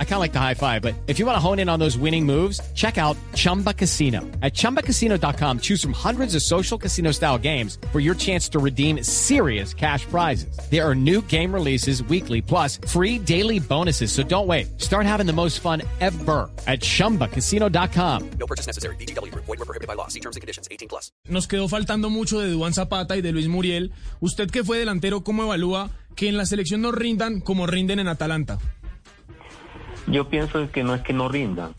I kind of like the high five, but if you want to hone in on those winning moves, check out Chumba Casino. At ChumbaCasino.com, choose from hundreds of social casino style games for your chance to redeem serious cash prizes. There are new game releases weekly, plus free daily bonuses. So don't wait. Start having the most fun ever at ChumbaCasino.com. No purchase necessary. VGW. Void were prohibited by law. See terms and conditions. 18 plus. Nos quedó faltando mucho de Duván Zapata y de Luis Muriel. Usted que fue delantero, ¿cómo evalúa que en la selección no rindan como rinden en Atalanta? Yo pienso que no es que no rindan.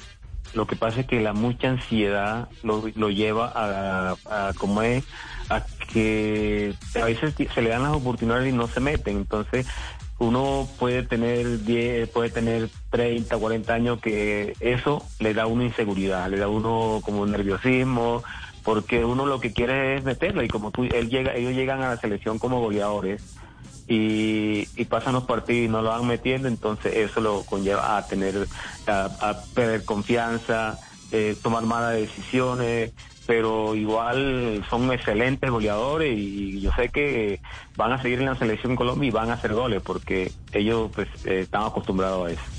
Lo que pasa es que la mucha ansiedad lo, lo lleva a, como es, a que a veces se le dan las oportunidades y no se meten. Entonces, uno puede tener 10, puede tener 30, 40 años que eso le da una inseguridad, le da uno como nerviosismo, porque uno lo que quiere es meterlo y como tú, él llega, ellos llegan a la selección como goleadores y, y pasan los partidos y no lo van metiendo, entonces eso lo conlleva a tener, a, perder confianza, eh, tomar malas decisiones, pero igual son excelentes goleadores y yo sé que van a seguir en la selección Colombia y van a hacer goles porque ellos pues eh, están acostumbrados a eso.